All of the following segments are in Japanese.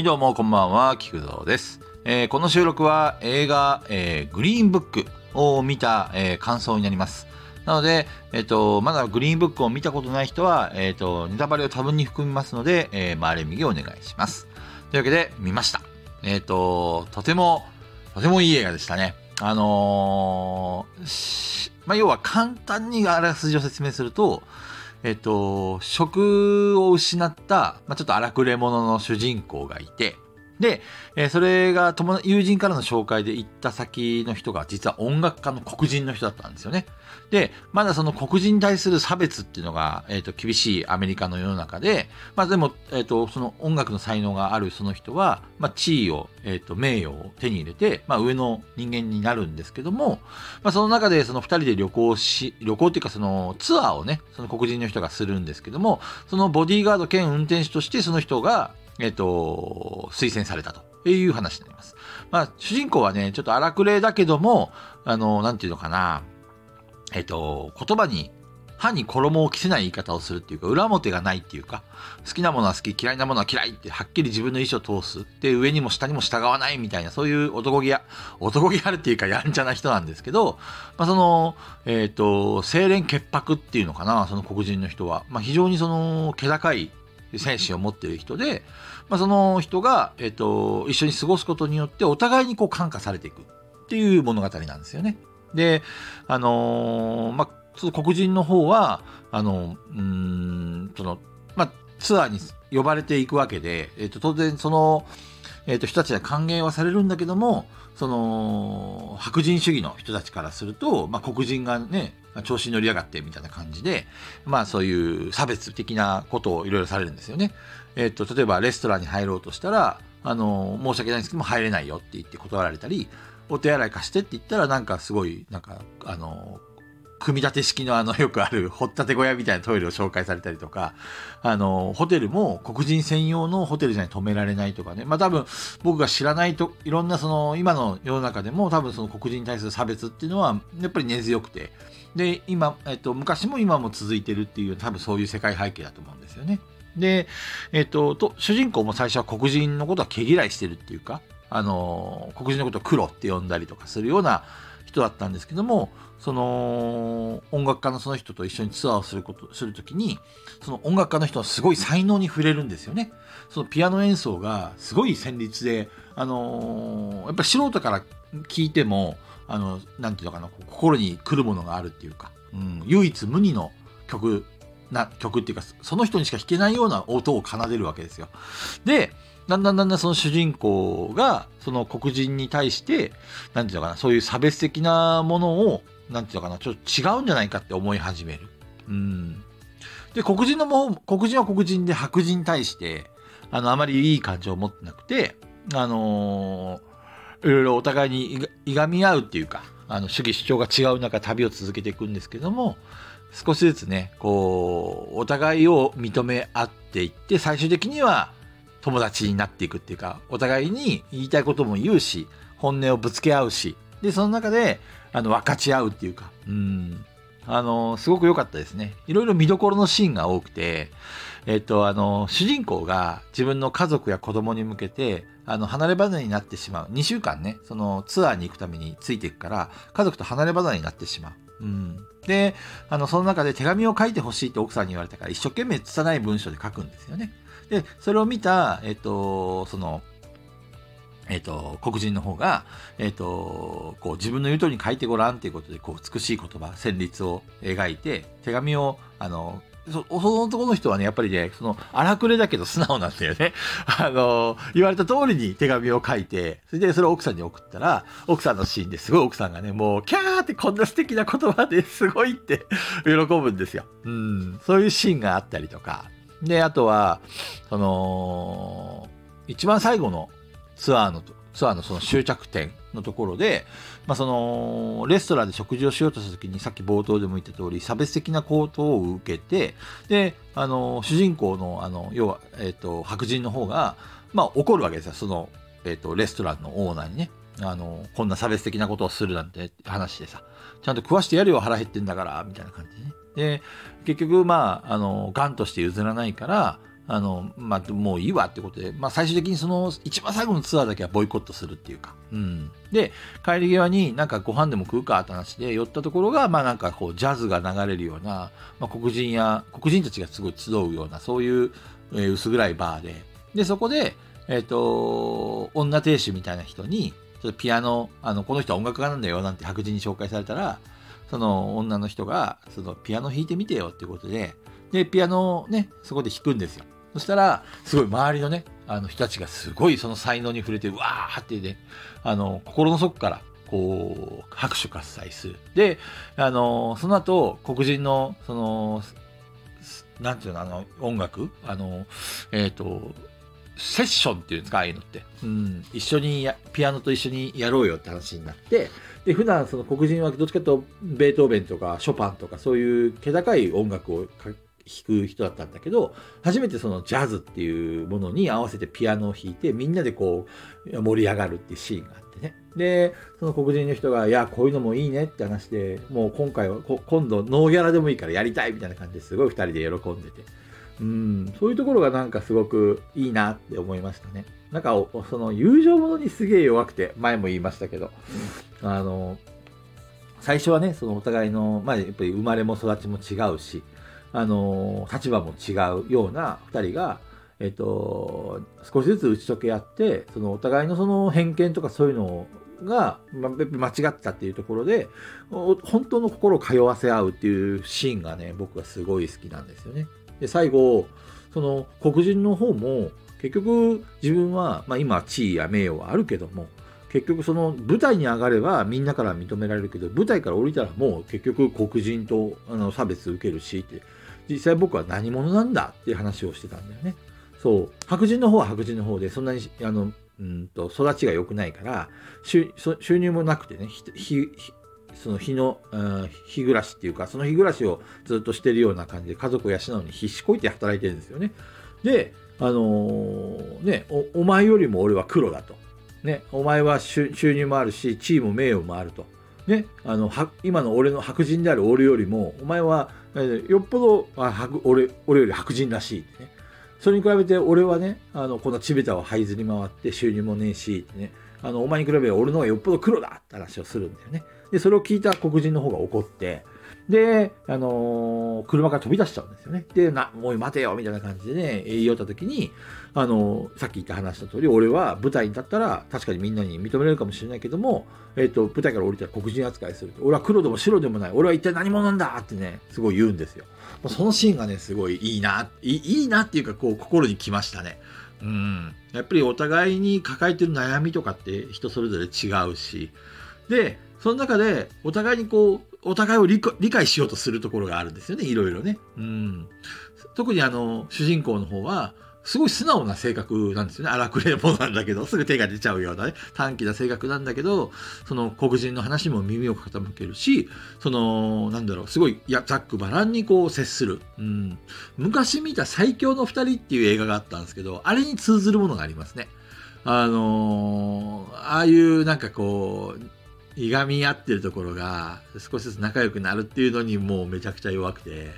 はい、どうも、こんばんは、菊蔵です。えーこの収録は映画、えーグリーンブックを見た、えー感想になります。なので、えっ、と、まだグリーンブックを見たことない人は、えっ、と、ネタバレを多分に含みますので、えー、回れ右お願いします。というわけで、見ました。えっ、と、とても、とてもいい映画でしたね。あのーまあ、要は簡単にあらすじを説明すると、えっと、職を失った、まあ、ちょっと荒くれ者の主人公がいて、で、えーそれが友友人からの紹介で行った先の人が実は音楽家の黒人の人だったんですよね。で、まだその黒人に対する差別っていうのが、えっと厳しいアメリカの世の中で、まあでも、えっとその音楽の才能があるその人は、まあ地位を、えっと名誉を手に入れて、まあ上の人間になるんですけども、まあその中でその二人で旅行し、旅行っていうかそのツアーをね、その黒人の人がするんですけども、そのボディーガード兼運転手としてその人が、えっ、と、推薦されたという話になります。まあ、主人公はね、ちょっと荒くれだけども、あの、なんていうのかな、えっ、と、言葉に、歯に衣を着せない言い方をするっていうか、裏表がないっていうか、好きなものは好き、嫌いなものは嫌いって、はっきり自分の意思を通す。で、上にも下にも従わないみたいな、そういう男気や、男気あるっていうか、やんちゃな人なんですけど、まあ、その、えっ、と、清廉潔白っていうのかな、その黒人の人は。まあ、非常にその、気高い精神を持っている人で、まあ、その人が、えっ、と、一緒に過ごすことによって、お互いにこう感化されていくっていう物語なんですよね。で、あのーまあ、黒人の方は、あの、うん、その、まあ、ツアーに呼ばれていくわけで、えっ、と、当然その、えっ、と、人たちは歓迎はされるんだけども、その、白人主義の人たちからすると、まあ、黒人がね、調子に乗りやがってみたいな感じで、まあ、そういう差別的なことをいろいろされるんですよね。えっ、と、例えばレストランに入ろうとしたら、あの、申し訳ないんですけども、入れないよって言って断られたり、お手洗い貸してって言ったら、なんかすごい、なんか、あの、組み立て式のあの、よくある、掘ったて小屋みたいなトイレを紹介されたりとか、あの、ホテルも黒人専用のホテルじゃない止められないとかね。まあ多分、僕が知らないと、いろんなその、今の世の中でも多分その黒人に対する差別っていうのは、やっぱり根強くて、で、今、えっと、昔も今も続いてるっていう、多分そういう世界背景だと思うんですよね。で、えっと、と、主人公も最初は黒人のことは毛嫌いしてるっていうか、あの、黒人のことを黒って呼んだりとかするような人だったんですけども、その、音楽家のその人と一緒にツアーをすること、するときに、その音楽家の人はすごい才能に触れるんですよね。そのピアノ演奏がすごい旋律で、あのやっぱり素人から聞いても、あの、なんていうのかな、心に来るものがあるっていうか、うん、唯一無二の曲な曲っていうかその人にしか弾けないような音を奏でるわけですよ。でだんだんだんだんその主人公がその黒人に対してなんていうのかなそういう差別的なものをなんていうのかなちょっと違うんじゃないかって思い始める。うん、で黒人のも黒人は黒人で白人に対してあのあまりいい感情を持ってなくてあのーいろいろお互いにいがいがみ合うっていうかあの主義主張が違う中旅を続けていくんですけども少しずつねこうお互いを認め合っていって最終的には友達になっていくっていうかお互いに言いたいことも言うし本音をぶつけ合うしでその中であの分かち合うっていうかうんあのすごく良かったですねいろいろ見どころのシーンが多くてえっとあの主人公が自分の家族や子供に向けてあの離れ離れになってしまう2週間ねそのツアーに行くためについていくから家族と離れ離れになってしまう。うん、であのその中で手紙を書いてほしいって奥さんに言われたから一生懸命拙い文章で書くんですよね。でそれを見た、えっと、そのえっと、黒人の方が、えっと、こう自分の言う通りに書いてごらんっていうことで、こう美しい言葉、旋律を描いて、手紙を、あの、そその男の人はね、やっぱりね、その荒くれだけど素直なんだよね。あの、言われた通りに手紙を書いて、それでそれを奥さんに送ったら、奥さんのシーンですごい奥さんがね、もう、キャーってこんな素敵な言葉ですごいって喜ぶんですよ。うん、そういうシーンがあったりとか。で、あとは、その、一番最後のツアーの、ツアーのその終着点のところで、まあ、そのレストランで食事をしようとした時にさっき冒頭でも言った通り差別的な行動を受けてであの主人公のあの要は、えー、と白人の方が、まあ、怒るわけですよ。その、えー、とレストランのオーナーにね。あのこんな差別的なことをするなんて話でさ。ちゃんと食わしてやるよ腹減ってんだからみたいな感じでね。で結局まああのガンとして譲らないからあの、まあ、もういいわってことで、まあ、最終的にその一番最後のツアーだけはボイコットするっていうか、うん。で、帰り際になんかご飯でも食うかって話で寄ったところが、まあなんかこう、ジャズが流れるような、まあ、黒人や、黒人たちがすごい集うような、そういう、えー、薄暗いバーで、で、そこで、え、ー、と、女亭主みたいな人に、ちょっとピアノ、あの、この人は音楽家なんだよなんて白人に紹介されたら、その女の人が、そのピアノ弾いてみてよっていうことで、で、ピアノをね、そこで弾くんですよ。そしたら、すごい周りのね、あの人たちがすごいその才能に触れて、うわーってね、あの、心の底から、こう、拍手喝采する。で、あの、その後、黒人の、その、なんていうの、あの、音楽？あの、えっ、ー、と、セッションっていうんですか、ああいうのって。うん、一緒にや、ピアノと一緒にやろうよって話になって、で、普段その黒人はどっちかというと、ベートーベンとかショパンとかそういう気高い音楽を弾く人だったんだけど、初めてそのジャズっていうものに合わせてピアノを弾いて、みんなでこう盛り上がるっていうシーンがあってね。で、その黒人の人が、いや、こういうのもいいねって話で、もう今回は、今度ノーギャラでもいいからやりたいみたいな感じですごい二人で喜んでて。うん、そういうところがなんかすごくいいなって思いましたね。なんか、その友情ものにすげえ弱くて、前も言いましたけど、あの、最初はね、そのお互いの、まあ、やっぱり生まれも育ちも違うし、あの立場も違うような2人が、えっと、少しずつ打ち解け合ってそのお互いのその偏見とかそういうのが、ま、間違ったっていうところで本当の心を通わせ合うっていうシーンがね僕はすごい好きなんですよね。で最後その黒人の方も結局自分は、まあ、今地位や名誉はあるけども結局その舞台に上がればみんなから認められるけど舞台から降りたらもう結局黒人とあの差別受けるしって実際僕は何者なんだっていう話をしてたんだよね。そう。白人の方は白人の方で、そんなに、あの、うんと、育ちが良くないから、収入もなくてね、その日の、日暮らしっていうか、その日暮らしをずっとしてるような感じで家族を養うのに必死こいて働いてるんですよね。で、あのー、ねお、お前よりも俺は黒だと。ね、お前は収入もあるし、地位も名誉もあると。ね、あの今の俺の白人である俺よりも、お前はよっぽどあ俺俺より白人らしいって、ね。それに比べて俺はね、あのこのチベタを這いずり回って収入もねえし、ね、あのお前に比べ俺の方がよっぽど黒だって話をするんだよね。で、それを聞いた黒人の方が怒って、で、あのー、車から飛び出しちゃうんですよね。で、な、もう待てよみたいな感じでね、言い寄った時に、あのー、さっき言った話した通り、俺は舞台に立ったら、確かにみんなに認められるかもしれないけども、えっ、ー、と、舞台から降りたら黒人扱いする。俺は黒でも白でもない。俺は一体何者なんだってね、すごい言うんですよ。そのシーンがね、すごいいいな、いいいなっていうか、こう、心にきましたね。うん。やっぱりお互いに抱えてる悩みとかって人それぞれ違うし、で、その中でお互いにこう、お互いを理解しようとするところがあるんですよね、いろいろね。うん。特にあの、主人公の方は、すごい素直な性格なんですよね。荒くれ者なんだけど、すぐ手が出ちゃうようなね、短気な性格なんだけど、その黒人の話も耳を傾けるし、その、なんだろう、すごい、や、ざっくばらんにこう接する。うん。昔見た最強の二人っていう映画があったんですけど、あれに通ずるものがありますね。あのー、ああいうなんかこう、いがみ合ってるところが少しずつ仲良くなるっていうのにもうめちゃくちゃ弱くて、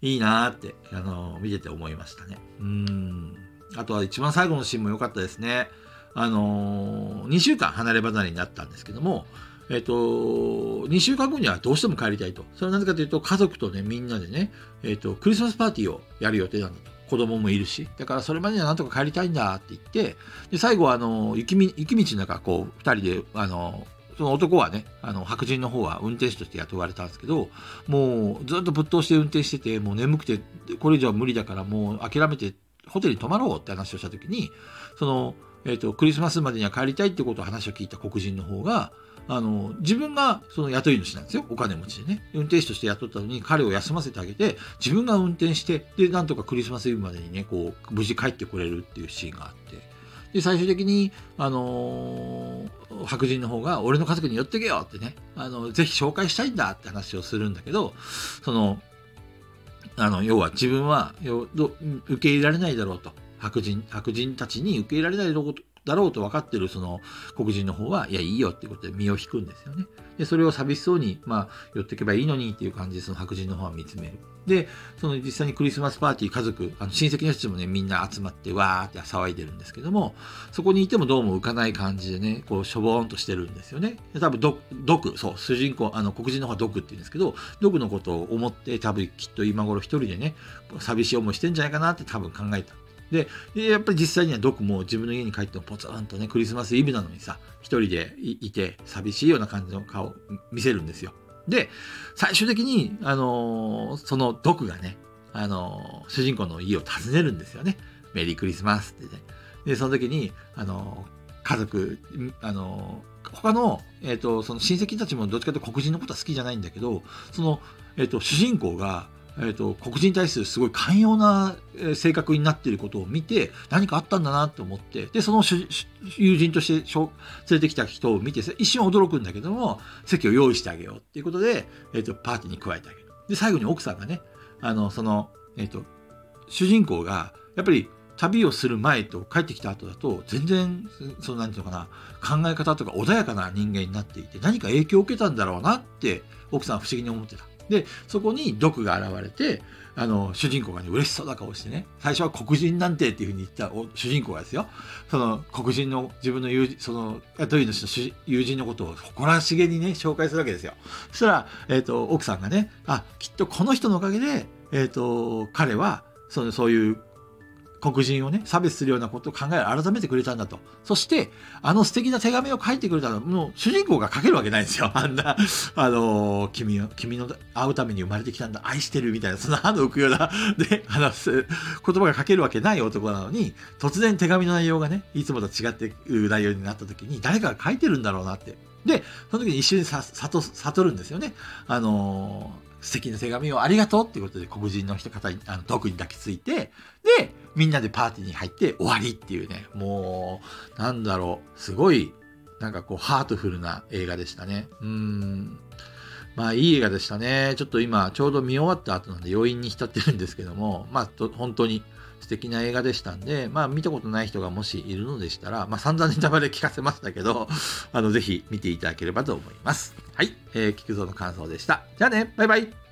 いいなーって、あの、見てて思いましたね。うん。あとは一番最後のシーンも良かったですね。あのー、2週間離れ離れになったんですけども、えっ、と、2週間後にはどうしても帰りたいと。それはなぜかというと、家族とね、みんなでね、えっ、と、クリスマスパーティーをやる予定なんだと。子供もいるし。だからそれまでにはなんとか帰りたいんだって言って、で、最後はあの、雪雪道の中、こう、二人で、あの、その男はね、あの、白人の方は運転手として雇われたんですけど、もうずっとぶっ通して運転してて、もう眠くて、これ以上は無理だからもう諦めてホテルに泊まろうって話をした時に、その、えっ、ー、と、クリスマスまでには帰りたいってことを話を聞いた黒人の方が、あの、自分がその雇い主なんですよ。お金持ちでね。運転手として雇ったのに彼を休ませてあげて、自分が運転して、で、なんとかクリスマスイブまでにね、こう、無事帰ってこれるっていうシーンがあって。で、最終的に、あのー、白人の方が、俺の家族に寄ってけよってね、あの、ぜひ紹介したいんだって話をするんだけど、その、あの、要は自分は、受け入れられないだろうと。白人、白人たちに受け入れられないだろうと分かってるその黒人の方は、いや、いいよっていうことで身を引くんですよね。で、それを寂しそうに、まあ、寄っていけばいいのにっていう感じで、その白人の方は見つめる。で、その実際にクリスマスパーティー、家族、あの親戚の人たちもね、みんな集まって、わーって騒いでるんですけども、そこにいてもどうも浮かない感じでね、こう、しょぼーんとしてるんですよね。多分ド、ドク、そう、主人公、あの、黒人の方はドクって言うんですけど、ドクのことを思って、多分きっと今頃一人でね、寂しい思いしてんじゃないかなって多分考えた。で、やっぱり実際にはドクも自分の家に帰ってもポツンとね、クリスマスイブなのにさ、一人でいて寂しいような感じの顔を見せるんですよ。で、最終的に、あのー、そのドクがね、あのー、主人公の家を訪ねるんですよね。メリークリスマスってね。で、その時に、あのー、家族、あの他の、えっ、と、その親戚たちもどっちかというと黒人のことは好きじゃないんだけど、その、えっ、と、主人公が、えーと、黒人に対するすごい寛容な性格になっていることを見て何かあったんだなと思ってでその友人として連れてきた人を見て一瞬驚くんだけども席を用意してあげようっていうことで、えーと、パーティーに加えてあげるで最後に奥さんがねあのその、えーと、主人公がやっぱり旅をする前と帰ってきた後だと全然その何て言うのかな考え方とか穏やかな人間になっていて何か影響を受けたんだろうなって奥さんは不思議に思ってた。で、そこに毒が現れて、あの、主人公がね、嬉しそうな顔してね、最初は黒人なんてっていうふうに言った主人公がですよ、その黒人の自分の友人、その、雇い主の友人のことを誇らしげにね、紹介するわけですよ。そしたら、え、ー、と、奥さんがね、あ、きっとこの人のおかげで、えっ、ー、と、彼は、その、そういう黒人をね、差別するようなことを考え、改めてくれたんだと。そして、あの素敵な手紙を書いてくれたのもう主人公が書けるわけないんですよ。あんな、あのー、君を、君の会うために生まれてきたんだ、愛してるみたいな、その歯の浮くような、で、話す、言葉が書けるわけない男なのに、突然手紙の内容がね、いつもと違ってる内容になった時に、誰かが書いてるんだろうなって。で、その時に一瞬さ、悟、るんですよね。あの素敵な手紙をありがとうっていうことで黒人の人方に、あの、毒に抱きついて、で、みんなでパーティーに入って終わりっていうね、もう、なんだろう、すごい、なんかこう、ハートフルな映画でしたね。うん。まあ、いい映画でしたね。ちょっと今、ちょうど見終わった後なんで余韻に浸ってるんですけども、まあ、本当に素敵な映画でしたんで、まあ、見たことない人がもしいるのでしたら、まあ、散々ネタバレ聞かせましたけど、あの、ぜひ見ていただければと思います。はい、えー、聞くぞの感想でした。じゃあね、バイバイ